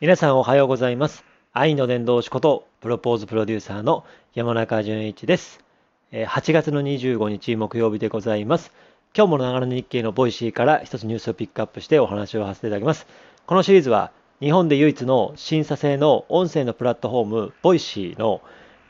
皆さんおはようございます。愛の伝道師こと、プロポーズプロデューサーの山中淳一です。8月の25日木曜日でございます。今日もながら日経の Voicy から一つニュースをピックアップしてお話をさせていただきます。このシリーズは日本で唯一の審査制の音声のプラットフォーム Voicy の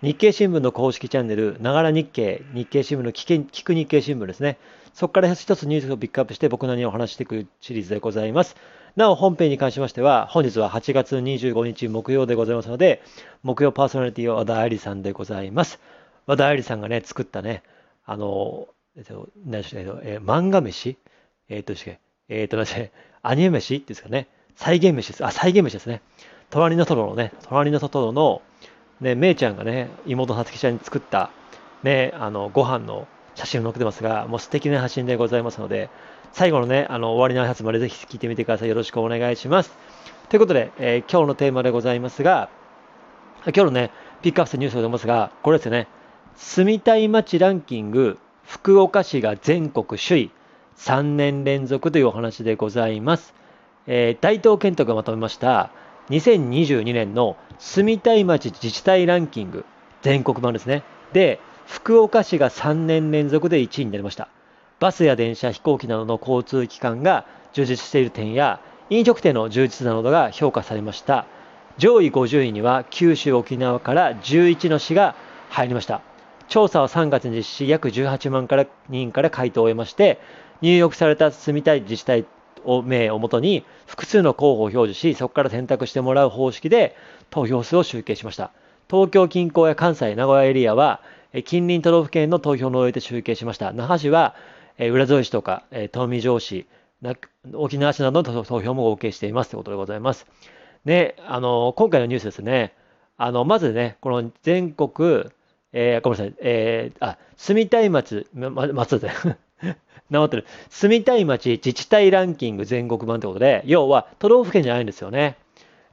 日経新聞の公式チャンネル、ながら日経、日経新聞の聞け聞く日経新聞ですね。そこから一つニュースをピックアップして僕なりにお話していくシリーズでございます。なお、本編に関しましては、本日は8月25日木曜でございますので、木曜パーソナリティは和田愛理さんでございます。和田愛理さんがね、作ったね、あの、えっと、何でしたっけ、えー漫画飯？えっと、えっと、何でしたっけ？アニメ飯ですかね、再現飯です。あ、再現飯ですね。隣のトロのね、隣のトロの、ね、めいちゃんがね、妹さつきちゃんに作った、ね、あの、ご飯の写真を載ってますが、もう素敵な写真でございますので、最後のね、あの、終わりの挨拶までぜひ聞いてみてください。よろしくお願いします。ということで、えー今日のテーマでございますが、今日のね、ピックアップしたニュースでございますが、これですよね、住みたい街ランキング、福岡市が全国首位、3年連続というお話でございます。えー大東健人がまとめました、2022年の住みたい街自治体ランキング、全国版ですね。で、福岡市が3年連続で1位になりました。バスや電車、飛行機などの交通機関が充実している点や、飲食店の充実などが評価されました。上位50位には九州、沖縄から11の市が入りました。調査は3月に実施、約18万から人から回答を得まして、入力された住みたい自治体を名をもとに複数の候補を表示し、そこから選択してもらう方式で投票数を集計しました。東京近郊や関西、名古屋エリアは、近隣都道府県の投票の終えて集計しました。那覇市は、え浦添市とか、え東海城市、沖縄市などの投票も合計していますということでございます。ね、あの、今回のニュースですね、あの、まずね、この全国、えーごめんなさい、えーあ、住みたい町、ま、松で、なまって る。住みたい町自治体ランキング全国版ということで、要は都道府県じゃないんですよね。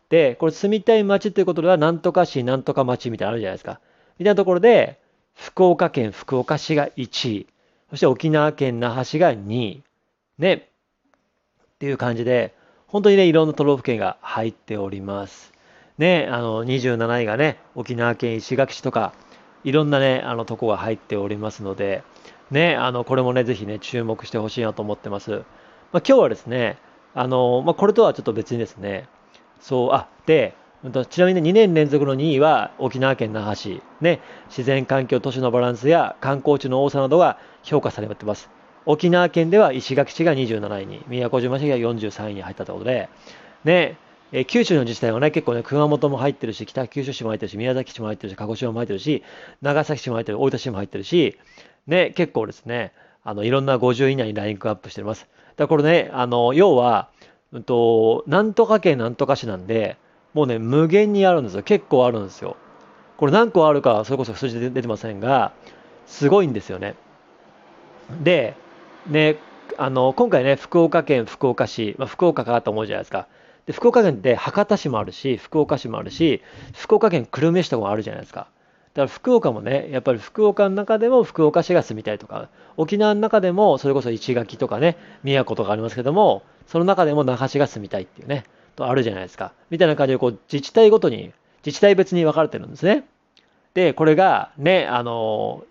で、これ住みたい町ということでは、なんとか市、なんとか町みたいなのあるじゃないですか。みたいなところで、福岡県福岡市が1位、そして沖縄県那覇市が2位、ね、っていう感じで、本当にね、いろんな都道府県が入っております。ね、あの、27位がね、沖縄県石垣市とか、いろんなね、あの、とこが入っておりますので、ね、あの、これもね、ぜひね、注目してほしいなと思ってます。まあ、今日はですね、あの、まあ、これとはちょっと別にですね、そう、あ、で、ちなみにね2年連続の2位は沖縄県那覇市、ね、自然環境都市のバランスや観光地の多さなどが評価されています。沖縄県では石垣市が27位に、宮古島市が43位に入ったということで、ね、え九州の自治体はね、結構ね、熊本も入ってるし、北九州市も入ってるし、宮崎市も入ってるし、鹿児島も入ってるし、長崎市も入ってる、大分市も入ってるし、ね、結構ですね、あの、いろんな50位以内にラインクアップしてます。だからこれね、あの、要は、うんと、なんとか県なんとか市なんで、もうね、無限にあるんですよ。結構あるんですよ。これ何個あるか、それこそ数字で出てませんが、すごいんですよね。で、ね、あの、今回ね、福岡県福岡市、まあ、福岡かと思うじゃないですか。で、福岡県って博多市もあるし、福岡市もあるし、福岡県久留米市とかもあるじゃないですか。だから福岡もね、やっぱり福岡の中でも福岡市が住みたいとか、沖縄の中でもそれこそ石垣とかね、宮古とかありますけども、その中でも那覇市が住みたいっていうね、とあるじゃないですか。みたいな感じで、こう、自治体ごとに、自治体別に分かれてるんですね。で、これがね、あの、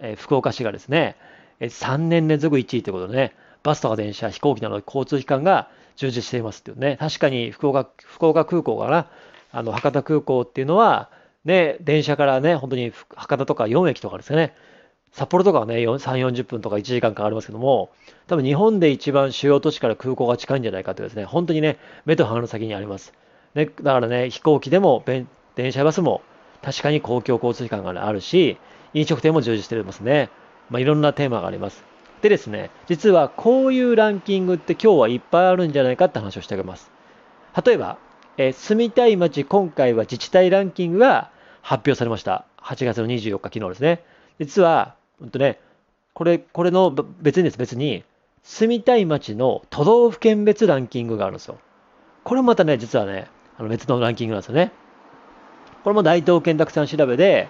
え福岡市がですね、え3年連続1位ということでね、バスとか電車、飛行機など交通機関が充実していますっていうね、確かに福岡福岡空港かな、あの博多空港っていうのは、ね、電車からね、本当に博多とか4駅とかですね、札幌とかはね、3、40分とか1時間かかりますけども、多分日本で一番主要都市から空港が近いんじゃないかというですね、本当にね、目と鼻の先にあります。ね、だからね、飛行機でも、電車バスも確かに公共交通機関があるし、飲食店も充実していますね。まあ、いろんなテーマがあります。でですね、実はこういうランキングって今日はいっぱいあるんじゃないかって話をしてあげます。例えば、えー住みたい街、今回は自治体ランキングが発表されました。8月の24日、昨日ですね。実は、うんとね、これ、これの別にです、別に、住みたい街の都道府県別ランキングがあるんですよ。これまたね、実はね、あの別のランキングなんですよね。これも大東建託さん調べで、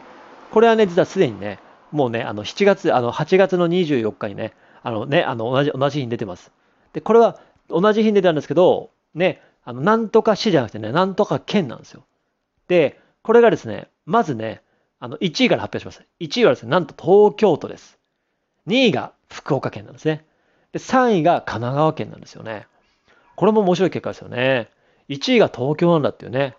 これはね、実はすでにね、もうね、あの7月、あの8月の24日にね、あのね、あの同じ同じ日に出てます。で、これは同じ日に出たんですけど、ね、あの、なんとか市じゃなくてね、なんとか県なんですよ。で、これがですね、まずね、あの、1位から発表します。1位はですね、なんと東京都です。2位が福岡県なんですね。で、3位が神奈川県なんですよね。これも面白い結果ですよね。1位が東京なんだっていうね。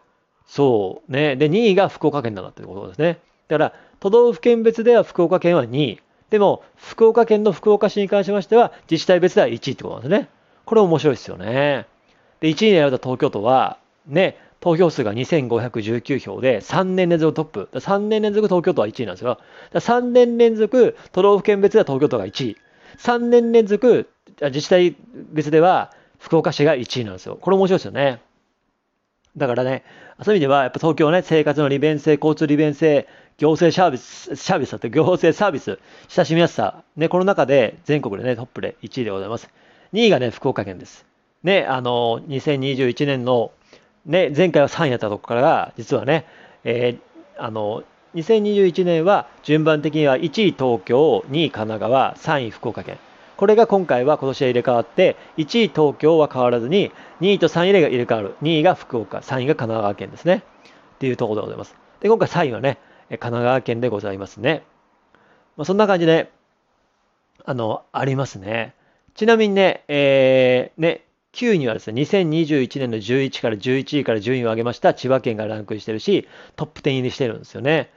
そうね。で、2位が福岡県なんだっていうことですね。だから、都道府県別では福岡県は2位。でも、福岡県の福岡市に関しましては、自治体別では1位ってことなんですね。これ面白いですよね。で、1位に選ばれた東京都は、ね、投票数が2519票で3年連続トップ。3年連続東京都は1位なんですよ。3年連続都道府県別では東京都が1位。3年連続自治体別では福岡市が1位なんですよ。これ面白いですよね。だからね、そういう意味では、やっぱ東京はね、生活の利便性、交通利便性、行政サービス、サービスだって行政サービス、親しみやすさ、ね、この中で全国でね、トップで1位でございます。2位がね、福岡県です。ね、あの、2021年の、ね、前回は3位やったとこから、実はね、えー、あの、2021年は順番的には1位東京、2位神奈川、3位福岡県。これが今回は今年は入れ替わって、1位東京は変わらずに、2位と3位が入れ替わる。2位が福岡、3位が神奈川県ですね。っていうところでございます。で、今回3位はね、神奈川県でございますね。まあ、そんな感じで、あの、ありますね。ちなみにね、えー、ね、9位にはですね、2021年の11から11位から順位を上げました千葉県がランクインしてるし、トップ10入りしてるんですよね。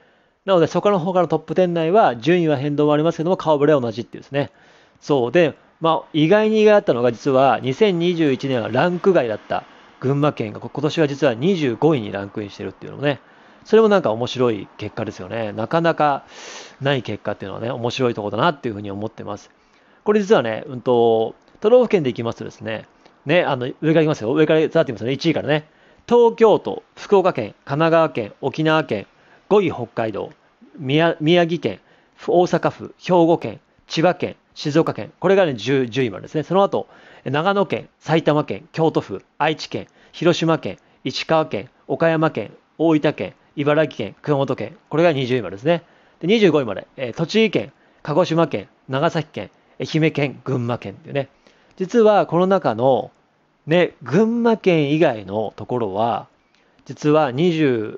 なので、そこの他のトップ10内は順位は変動もありますけども、顔ぶれは同じっていうですね。そうで、まあ、意外に意外だったのが、実は2021年はランク外だった群馬県が、今年は実は25位にランクインしてるっていうのもね、それもなんか面白い結果ですよね。なかなかない結果っていうのはね、面白いとこだなっていうふうに思ってます。これ実はね、うんと、都道府県でいきますとですね、ね、あの、上からいきますよ。上からざってみますね。1位からね。東京都、福岡県、神奈川県、沖縄県、5位北海道、宮城県、大阪府、兵庫県、千葉県、静岡県、これがね 10, 10位までですね。その後、長野県、埼玉県、京都府、愛知県、広島県、石川県、岡山県、大分県、茨城県、熊本県、これが20位までですね。で25位まで、えー、栃木県、鹿児島県、長崎県、愛媛県、群馬県っていうね。実はこの中の、ね、群馬県以外のところは、実は25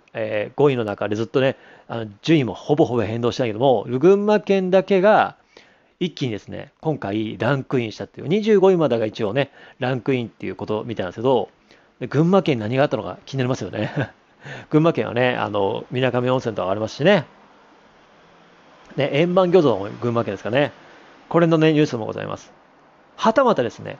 位の中でずっとね、あの順位もほぼほぼ変動してないけども、群馬県だけが一気にですね、今回ランクインしたっていう、25位までが一応ね、ランクインっていうことみたいなんですけど、群馬県何があったのか気になりますよね。群馬県はね、あの、水上温泉とかありますしね。ね、円盤魚像も群馬県ですかね。これのね、ニュースもございます。はたまたですね、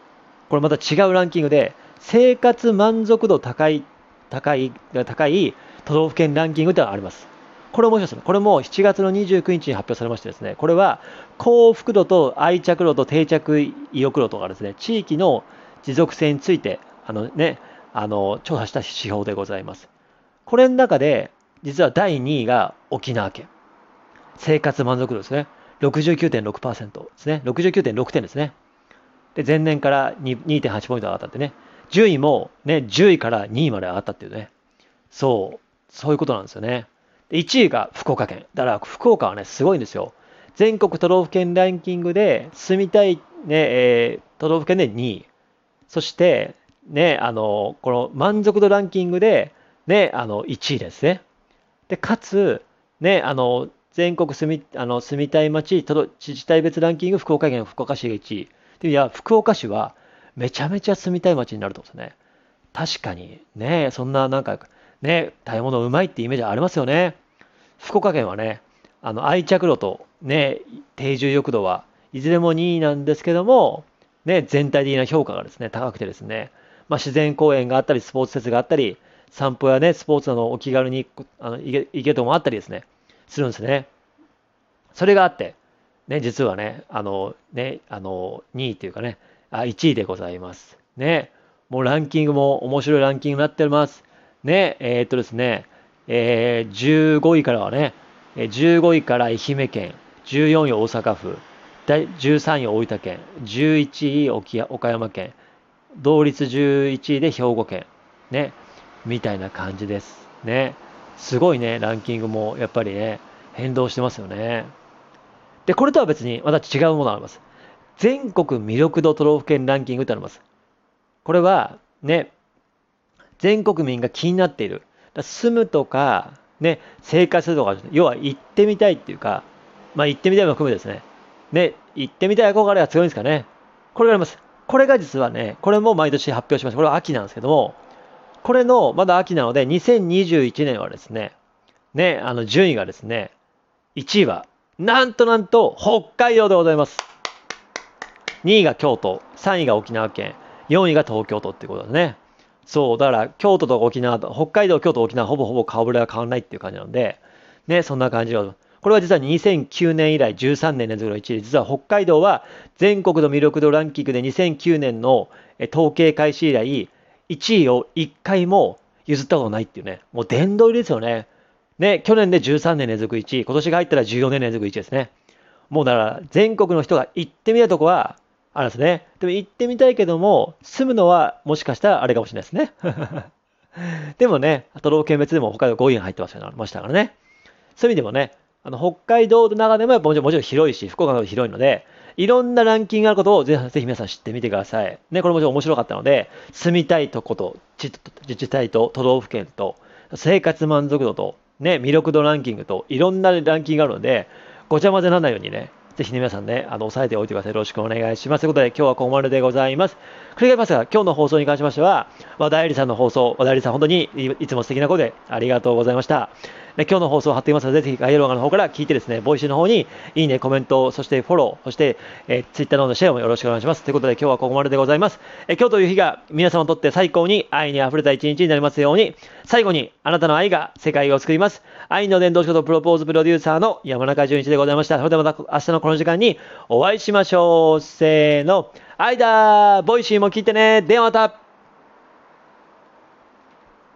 これまた違うランキングで、生活満足度高い、高い、高い都道府県ランキングってのがあります。これ面白いですね。これも7月の29日に発表されましてですね、これは幸福度と愛着度と定着意欲度とかですね、地域の持続性について、あのね、あの、調査した指標でございます。これの中で、実は第2位が沖縄県。生活満足度ですね。69.6%ですね。69.6点ですね。で、前年から2.8ポイント上がったってね。順位もね、10位から2位まで上がったっていうね。そう、そういうことなんですよね。で1位が福岡県。だから福岡はね、すごいんですよ。全国都道府県ランキングで住みたい、ねえー、都道府県で2位。そして、ね、あの、この満足度ランキングで、ね、あの、1位ですね。で、かつ、ね、あの、全国住み、あの、住みたい町、自治体別ランキング、福岡県、福岡市が1位。いや、福岡市は、めちゃめちゃ住みたい町になると思うんですね。確かに、ね、そんななんか、ね、食べ物うまいってイメージありますよね。福岡県はね、あの愛着度と、ね、定住欲度はいずれも2位なんですけども、ね、全体的な評価がですね、高くてですね、まあ、自然公園があったり、スポーツ施設があったり、散歩やね、スポーツのお気軽にあの行け行けともあったりですね、するんですね。それがあって、ね、実はね、あの、ね、あの、2位っていうかね、あ1位でございます。ね、もうランキングも面白いランキングになっております。ね、えー、っとですね、えー、15位からはね、15位から愛媛県、14位大阪府、13位大分県、11位岡山県、同率11位で兵庫県、ね、みたいな感じです。ね。すごいね、ランキングもやっぱりね、変動してますよね。で、これとは別にまた違うものがあります。全国魅力度都道府県ランキングってあります。これはね、全国民が気になっている。住むとか、ね、生活するとか、要は行ってみたいっていうか、まあ行ってみたいも含めですね。ね、行ってみたい憧れが強いんですかね。これがあります。これが実はね、これも毎年発表しました。これは秋なんですけども、これの、まだ秋なので、2021年はですね、ね、あの、順位がですね、1位は、なんとなんと、北海道でございます。2位が京都、3位が沖縄県、4位が東京都ってことですね。そう、だから京都と沖縄と、北海道、京都、沖縄、ほぼほぼ顔ぶれは変わらないっていう感じなので、ね、そんな感じを。これは実は2009年以来13年連続の1位実は北海道は全国の魅力度ランキングで2009年の統計開始以来、1位を1回も譲ったことないっていうね、もう殿堂入りですよね。ね、去年で13年連続1位、今年が入ったら14年連続1位ですね。もうだから全国の人が行ってみたとこは、あるんですね。でも行ってみたいけども、住むのはもしかしたらあれかもしれないですね。でもね、都道府県別でも北海道5位に入ってましたからね。そういう意味でもね、あの北海道の中でもやっぱもちろん広いし、福岡の方広いので、いろんなランキングがあることをぜひ皆さん知ってみてください。ね、これもちろん面白かったので、住みたいとこと、自治体と都道府県と、生活満足度と、ね、魅力度ランキングと、いろんなランキングがあるので、ごちゃ混ぜにならないようにね、ぜひね、皆さんね、あの、押さえておいてください。よろしくお願いします。ということで、今日はここまででございます。繰り返しますが、今日の放送に関しましては、和田愛理さんの放送、和田愛理さん、本当にいつも素敵な声でありがとうございました。で今日の放送を貼っていますので、ぜひ概要欄の方から聞いてですね、 Voicy の方にいいね、コメント、そしてフォロー、そして、えー、ツイッターの方のシェアもよろしくお願いします。ということで、今日はここまででございます。え今日という日が皆様にとって最高に愛に溢れた一日になりますように、最後にあなたの愛が世界を救います。愛の伝道師ことプロポーズプロデューサーの山中淳一でございました。それではまた明日のこの時間にお会いしましょう。せーの。愛だー Voicy も聞いてね。ではまた